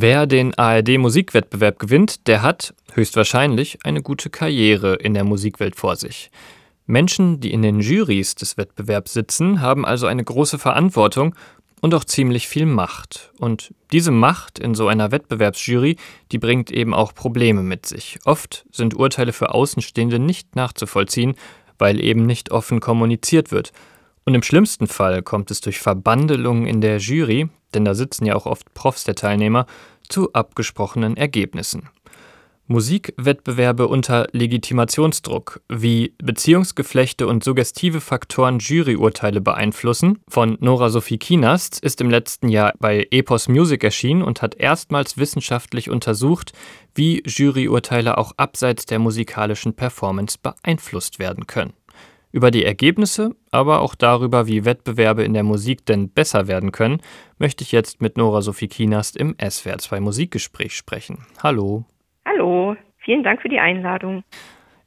Wer den ARD-Musikwettbewerb gewinnt, der hat höchstwahrscheinlich eine gute Karriere in der Musikwelt vor sich. Menschen, die in den Jurys des Wettbewerbs sitzen, haben also eine große Verantwortung und auch ziemlich viel Macht. Und diese Macht in so einer Wettbewerbsjury, die bringt eben auch Probleme mit sich. Oft sind Urteile für Außenstehende nicht nachzuvollziehen, weil eben nicht offen kommuniziert wird. Und im schlimmsten Fall kommt es durch Verbandelungen in der Jury, denn da sitzen ja auch oft Profs der Teilnehmer, zu abgesprochenen Ergebnissen. Musikwettbewerbe unter Legitimationsdruck, wie Beziehungsgeflechte und suggestive Faktoren Juryurteile beeinflussen, von Nora Sophie Kienast, ist im letzten Jahr bei Epos Music erschienen und hat erstmals wissenschaftlich untersucht, wie Juryurteile auch abseits der musikalischen Performance beeinflusst werden können. Über die Ergebnisse, aber auch darüber, wie Wettbewerbe in der Musik denn besser werden können, möchte ich jetzt mit Nora Sophie Kienast im SWR2 Musikgespräch sprechen. Hallo. Hallo, vielen Dank für die Einladung.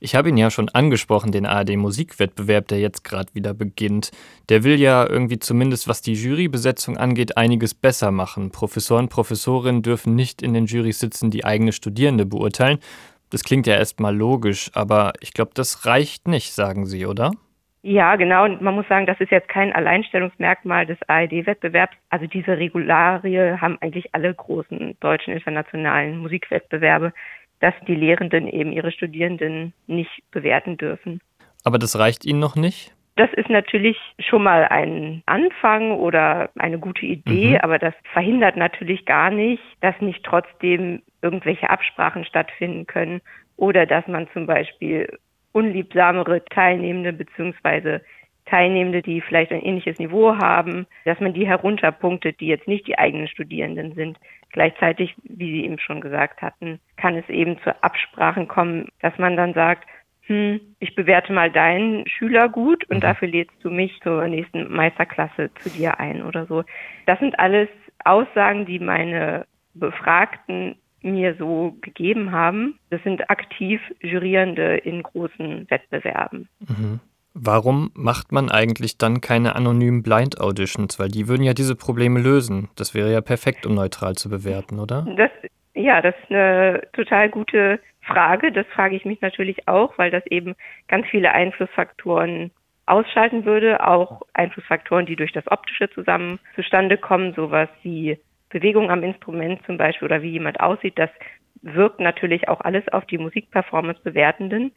Ich habe ihn ja schon angesprochen, den ARD-Musikwettbewerb, der jetzt gerade wieder beginnt. Der will ja irgendwie zumindest, was die Jurybesetzung angeht, einiges besser machen. Professoren, Professorinnen dürfen nicht in den Jurys sitzen, die eigene Studierende beurteilen. Das klingt ja erstmal logisch, aber ich glaube, das reicht nicht, sagen Sie, oder? Ja, genau. Und man muss sagen, das ist jetzt kein Alleinstellungsmerkmal des ARD-Wettbewerbs. Also diese Regularie haben eigentlich alle großen deutschen internationalen Musikwettbewerbe, dass die Lehrenden eben ihre Studierenden nicht bewerten dürfen. Aber das reicht Ihnen noch nicht? Das ist natürlich schon mal ein Anfang oder eine gute Idee, mhm. aber das verhindert natürlich gar nicht, dass nicht trotzdem irgendwelche Absprachen stattfinden können oder dass man zum Beispiel unliebsamere Teilnehmende beziehungsweise Teilnehmende, die vielleicht ein ähnliches Niveau haben, dass man die herunterpunktet, die jetzt nicht die eigenen Studierenden sind. Gleichzeitig, wie Sie eben schon gesagt hatten, kann es eben zu Absprachen kommen, dass man dann sagt, hm, ich bewerte mal deinen Schüler gut und mhm. dafür lädst du mich zur nächsten Meisterklasse zu dir ein oder so. Das sind alles Aussagen, die meine Befragten mir so gegeben haben. Das sind aktiv Jurierende in großen Wettbewerben. Mhm. Warum macht man eigentlich dann keine anonymen Blind Auditions? Weil die würden ja diese Probleme lösen. Das wäre ja perfekt, um neutral zu bewerten, oder? Das, ja, das ist eine total gute Frage. Das frage ich mich natürlich auch, weil das eben ganz viele Einflussfaktoren ausschalten würde. Auch Einflussfaktoren, die durch das Optische zusammen zustande kommen, sowas wie Bewegung am Instrument zum Beispiel oder wie jemand aussieht, das wirkt natürlich auch alles auf die Musikperformance Bewertenden.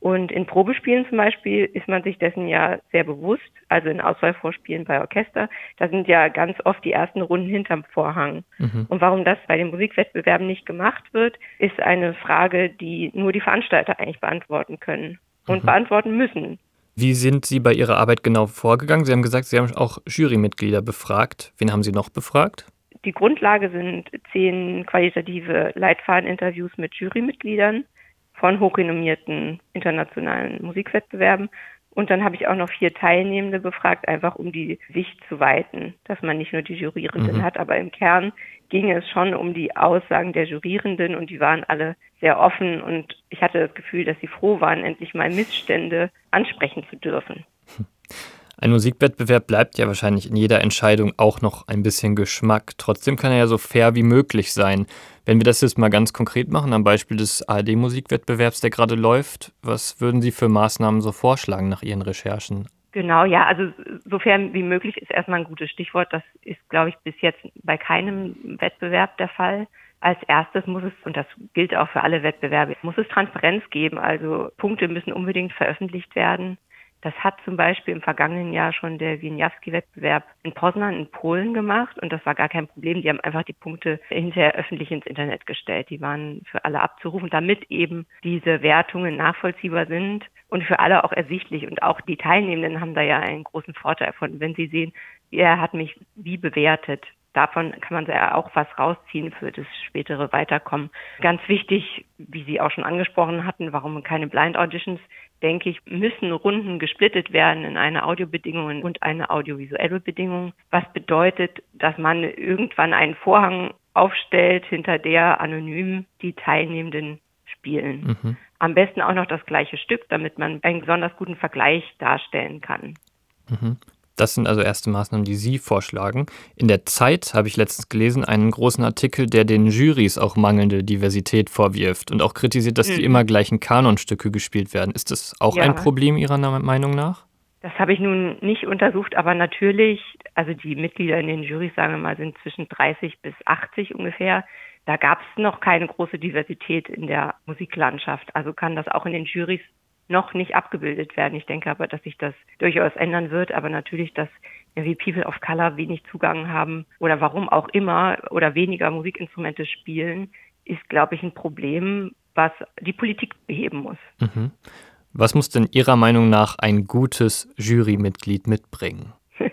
Und in Probespielen zum Beispiel ist man sich dessen ja sehr bewusst, also in Auswahlvorspielen bei Orchester, da sind ja ganz oft die ersten Runden hinterm Vorhang. Mhm. Und warum das bei den Musikwettbewerben nicht gemacht wird, ist eine Frage, die nur die Veranstalter eigentlich beantworten können und mhm. beantworten müssen. Wie sind Sie bei Ihrer Arbeit genau vorgegangen? Sie haben gesagt, Sie haben auch Jurymitglieder befragt. Wen haben Sie noch befragt? Die Grundlage sind zehn qualitative Leitfadeninterviews mit Jurymitgliedern von hochrenommierten internationalen Musikwettbewerben. Und dann habe ich auch noch vier Teilnehmende befragt, einfach um die Sicht zu weiten, dass man nicht nur die Jurierenden mhm. hat, aber im Kern ging es schon um die Aussagen der Jurierenden und die waren alle sehr offen und ich hatte das Gefühl, dass sie froh waren, endlich mal Missstände ansprechen zu dürfen. Ein Musikwettbewerb bleibt ja wahrscheinlich in jeder Entscheidung auch noch ein bisschen Geschmack. Trotzdem kann er ja so fair wie möglich sein. Wenn wir das jetzt mal ganz konkret machen, am Beispiel des ARD-Musikwettbewerbs, der gerade läuft, was würden Sie für Maßnahmen so vorschlagen nach Ihren Recherchen? Genau, ja, also sofern wie möglich ist erstmal ein gutes Stichwort. Das ist, glaube ich, bis jetzt bei keinem Wettbewerb der Fall. Als erstes muss es, und das gilt auch für alle Wettbewerbe, muss es Transparenz geben. Also Punkte müssen unbedingt veröffentlicht werden. Das hat zum Beispiel im vergangenen Jahr schon der Wieniawski-Wettbewerb in Poznan in Polen gemacht und das war gar kein Problem. Die haben einfach die Punkte hinterher öffentlich ins Internet gestellt. Die waren für alle abzurufen, damit eben diese Wertungen nachvollziehbar sind und für alle auch ersichtlich. Und auch die Teilnehmenden haben da ja einen großen Vorteil von, wenn sie sehen, wer hat mich wie bewertet. Davon kann man ja auch was rausziehen für das spätere Weiterkommen. Ganz wichtig, wie Sie auch schon angesprochen hatten, warum keine Blind Auditions? denke ich, müssen Runden gesplittet werden in eine Audiobedingung und eine audiovisuelle Bedingung, was bedeutet, dass man irgendwann einen Vorhang aufstellt, hinter der anonym die Teilnehmenden spielen. Mhm. Am besten auch noch das gleiche Stück, damit man einen besonders guten Vergleich darstellen kann. Mhm. Das sind also erste Maßnahmen, die Sie vorschlagen. In der Zeit habe ich letztens gelesen, einen großen Artikel, der den Jurys auch mangelnde Diversität vorwirft und auch kritisiert, dass mhm. die immer gleichen Kanonstücke gespielt werden. Ist das auch ja. ein Problem Ihrer Meinung nach? Das habe ich nun nicht untersucht, aber natürlich, also die Mitglieder in den Jurys, sagen wir mal, sind zwischen 30 bis 80 ungefähr. Da gab es noch keine große Diversität in der Musiklandschaft. Also kann das auch in den Jurys noch nicht abgebildet werden. Ich denke aber, dass sich das durchaus ändern wird, aber natürlich, dass wie People of Color wenig Zugang haben oder warum auch immer oder weniger Musikinstrumente spielen, ist, glaube ich, ein Problem, was die Politik beheben muss. Mhm. Was muss denn Ihrer Meinung nach ein gutes Jurymitglied mitbringen?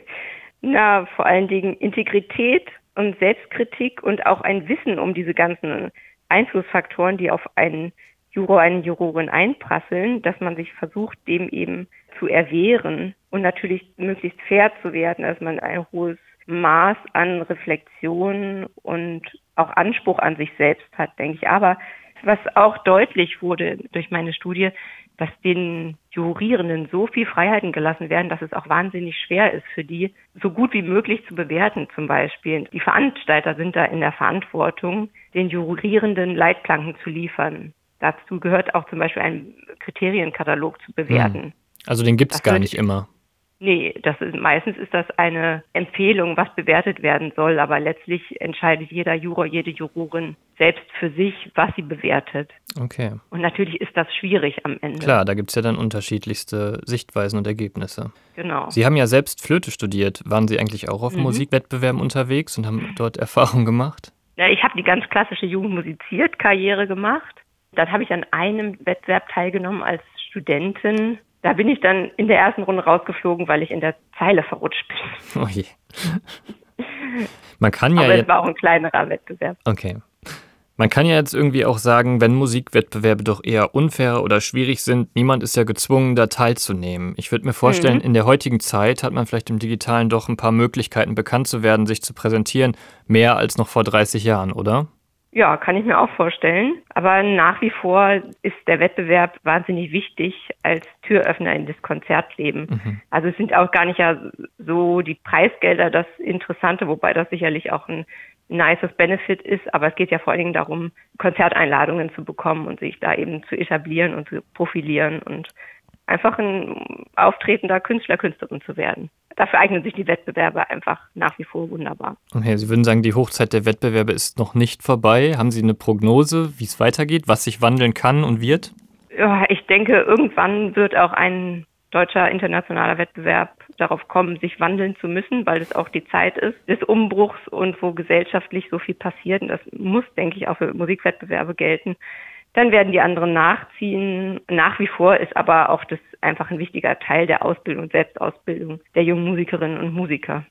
Na, vor allen Dingen Integrität und Selbstkritik und auch ein Wissen um diese ganzen Einflussfaktoren, die auf einen Juror, eine Jurorin einprasseln, dass man sich versucht, dem eben zu erwehren und natürlich möglichst fair zu werden, dass man ein hohes Maß an Reflexion und auch Anspruch an sich selbst hat, denke ich. Aber was auch deutlich wurde durch meine Studie, dass den Jurierenden so viel Freiheiten gelassen werden, dass es auch wahnsinnig schwer ist für die, so gut wie möglich zu bewerten zum Beispiel. Die Veranstalter sind da in der Verantwortung, den Jurierenden Leitplanken zu liefern. Dazu gehört auch zum Beispiel ein Kriterienkatalog zu bewerten. Hm. Also den gibt es gar nicht immer. Nee, das ist, meistens ist das eine Empfehlung, was bewertet werden soll, aber letztlich entscheidet jeder Juror, jede Jurorin selbst für sich, was sie bewertet. Okay. Und natürlich ist das schwierig am Ende. Klar, da gibt es ja dann unterschiedlichste Sichtweisen und Ergebnisse. Genau. Sie haben ja selbst Flöte studiert. Waren Sie eigentlich auch auf mhm. Musikwettbewerben unterwegs und haben dort Erfahrungen gemacht? Ja, ich habe die ganz klassische Jugendmusiziert-Karriere gemacht. Dann habe ich an einem Wettbewerb teilgenommen als Studentin da bin ich dann in der ersten Runde rausgeflogen, weil ich in der Zeile verrutscht bin. Oh je. Man kann ja. Aber es war auch ein kleinerer Wettbewerb. Okay. Man kann ja jetzt irgendwie auch sagen, wenn Musikwettbewerbe doch eher unfair oder schwierig sind, niemand ist ja gezwungen, da teilzunehmen. Ich würde mir vorstellen, mhm. in der heutigen Zeit hat man vielleicht im Digitalen doch ein paar Möglichkeiten, bekannt zu werden, sich zu präsentieren, mehr als noch vor 30 Jahren, oder? Ja, kann ich mir auch vorstellen. Aber nach wie vor ist der Wettbewerb wahnsinnig wichtig als Türöffner in das Konzertleben. Mhm. Also es sind auch gar nicht ja so die Preisgelder das Interessante, wobei das sicherlich auch ein nices Benefit ist, aber es geht ja vor allen Dingen darum, Konzerteinladungen zu bekommen und sich da eben zu etablieren und zu profilieren und einfach ein auftretender Künstler, Künstlerin zu werden dafür eignen sich die Wettbewerbe einfach nach wie vor wunderbar. Okay, Sie würden sagen, die Hochzeit der Wettbewerbe ist noch nicht vorbei. Haben Sie eine Prognose, wie es weitergeht, was sich wandeln kann und wird? Ja, ich denke, irgendwann wird auch ein deutscher internationaler Wettbewerb darauf kommen, sich wandeln zu müssen, weil es auch die Zeit ist des Umbruchs und wo gesellschaftlich so viel passiert. Und das muss, denke ich, auch für Musikwettbewerbe gelten. Dann werden die anderen nachziehen. Nach wie vor ist aber auch das einfach ein wichtiger Teil der Ausbildung und Selbstausbildung der jungen Musikerinnen und Musiker.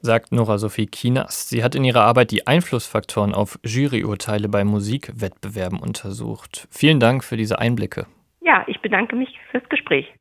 Sagt Nora Sophie Kinas. Sie hat in ihrer Arbeit die Einflussfaktoren auf Juryurteile bei Musikwettbewerben untersucht. Vielen Dank für diese Einblicke. Ja, ich bedanke mich fürs Gespräch.